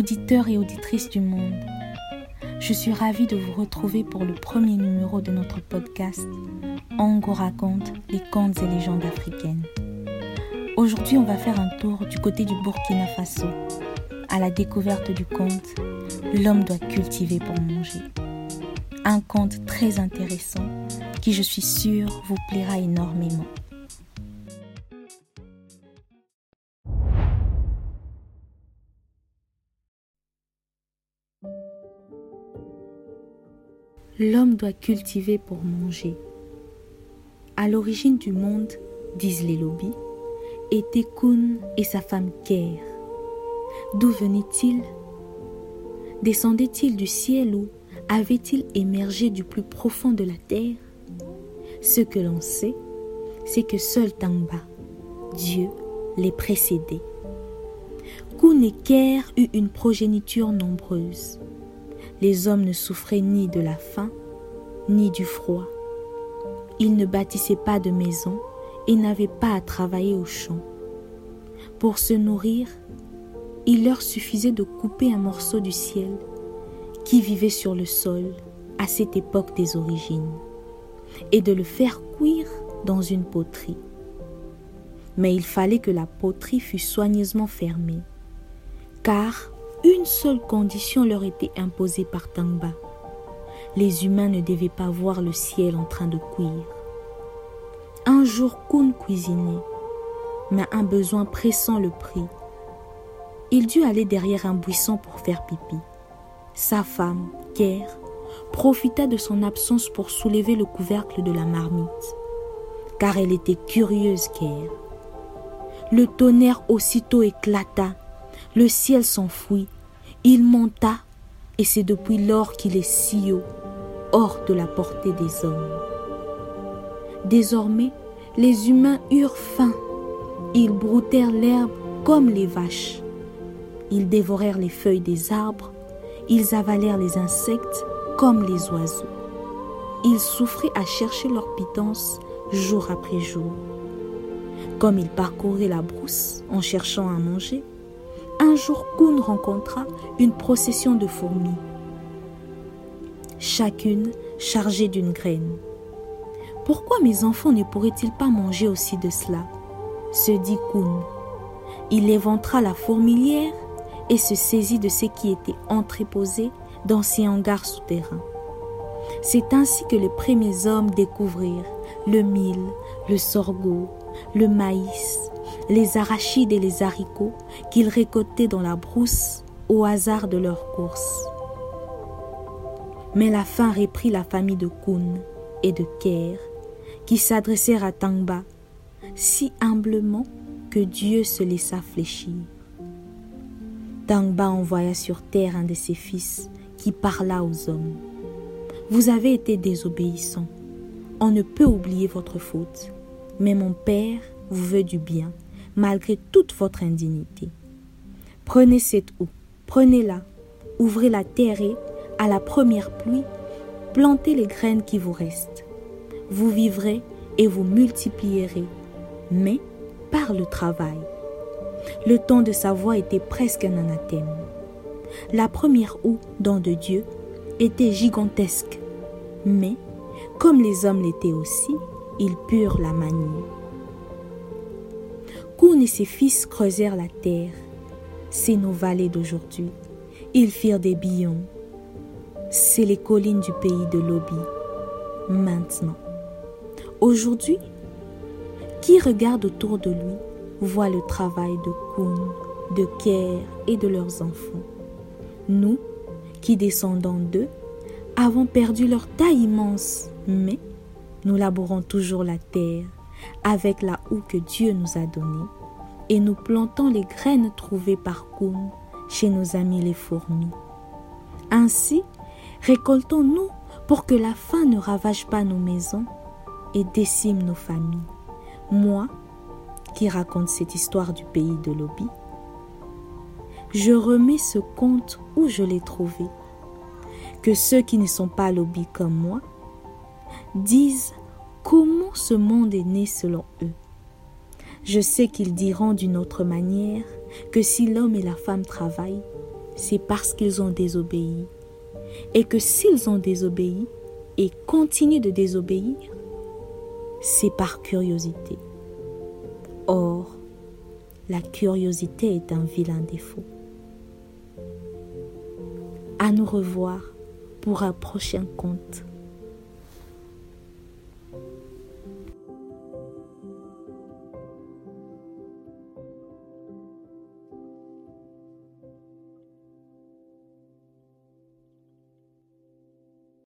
auditeurs et auditrices du monde. Je suis ravie de vous retrouver pour le premier numéro de notre podcast Ango raconte les contes et légendes africaines. Aujourd'hui, on va faire un tour du côté du Burkina Faso, à la découverte du conte L'homme doit cultiver pour manger. Un conte très intéressant qui, je suis sûre, vous plaira énormément. L'homme doit cultiver pour manger. À l'origine du monde, disent les lobbies, étaient Kun et sa femme Ker. D'où venaient-ils Descendaient-ils du ciel ou avaient-ils émergé du plus profond de la terre? Ce que l'on sait, c'est que seul Tangba, Dieu, les précédait. Kun et Ker eut une progéniture nombreuse les hommes ne souffraient ni de la faim, ni du froid. Ils ne bâtissaient pas de maison et n'avaient pas à travailler au champ. Pour se nourrir, il leur suffisait de couper un morceau du ciel qui vivait sur le sol à cette époque des origines et de le faire cuire dans une poterie. Mais il fallait que la poterie fût soigneusement fermée, car une seule condition leur était imposée par Tangba. Les humains ne devaient pas voir le ciel en train de cuire. Un jour, Kun cuisinait, mais un besoin pressant le prit. Il dut aller derrière un buisson pour faire pipi. Sa femme, Ker, profita de son absence pour soulever le couvercle de la marmite, car elle était curieuse, Ker. Le tonnerre aussitôt éclata le ciel s'enfuit, il monta, et c'est depuis lors qu'il est si haut, hors de la portée des hommes. Désormais, les humains eurent faim. Ils broutèrent l'herbe comme les vaches. Ils dévorèrent les feuilles des arbres. Ils avalèrent les insectes comme les oiseaux. Ils souffraient à chercher leur pitance jour après jour. Comme ils parcouraient la brousse en cherchant à manger, un jour Kun rencontra une procession de fourmis, chacune chargée d'une graine. Pourquoi mes enfants ne pourraient-ils pas manger aussi de cela? se dit Kun. Il éventra la fourmilière et se saisit de ce qui était entreposé dans ses hangars souterrains. C'est ainsi que les premiers hommes découvrirent le mil, le sorgho, le maïs, les arachides et les haricots qu'ils récoltaient dans la brousse au hasard de leur course. Mais la faim reprit la famille de Kun et de Ker, qui s'adressèrent à Tangba si humblement que Dieu se laissa fléchir. Tangba envoya sur terre un de ses fils qui parla aux hommes. Vous avez été désobéissants. On ne peut oublier votre faute. Mais mon Père vous veut du bien malgré toute votre indignité. Prenez cette eau, prenez-la, ouvrez la terre et, à la première pluie, plantez les graines qui vous restent. Vous vivrez et vous multiplierez, mais par le travail. Le ton de sa voix était presque un anathème. La première eau, don de Dieu, était gigantesque, mais, comme les hommes l'étaient aussi, ils purent la manier. Kun et ses fils creusèrent la terre. C'est nos vallées d'aujourd'hui. Ils firent des billons. C'est les collines du pays de Lobi. Maintenant. Aujourd'hui, qui regarde autour de lui voit le travail de Kun, de Ker et de leurs enfants. Nous, qui descendons d'eux, avons perdu leur taille immense, mais nous labourons toujours la terre avec la houe que Dieu nous a donnée et nous plantons les graines trouvées par Koum chez nos amis les fourmis. Ainsi, récoltons-nous pour que la faim ne ravage pas nos maisons et décime nos familles. Moi, qui raconte cette histoire du pays de Lobi, je remets ce conte où je l'ai trouvé. Que ceux qui ne sont pas Lobi comme moi disent comment ce monde est né selon eux. Je sais qu'ils diront d'une autre manière que si l'homme et la femme travaillent, c'est parce qu'ils ont désobéi. Et que s'ils ont désobéi et continuent de désobéir, c'est par curiosité. Or, la curiosité est un vilain défaut. À nous revoir pour un prochain conte.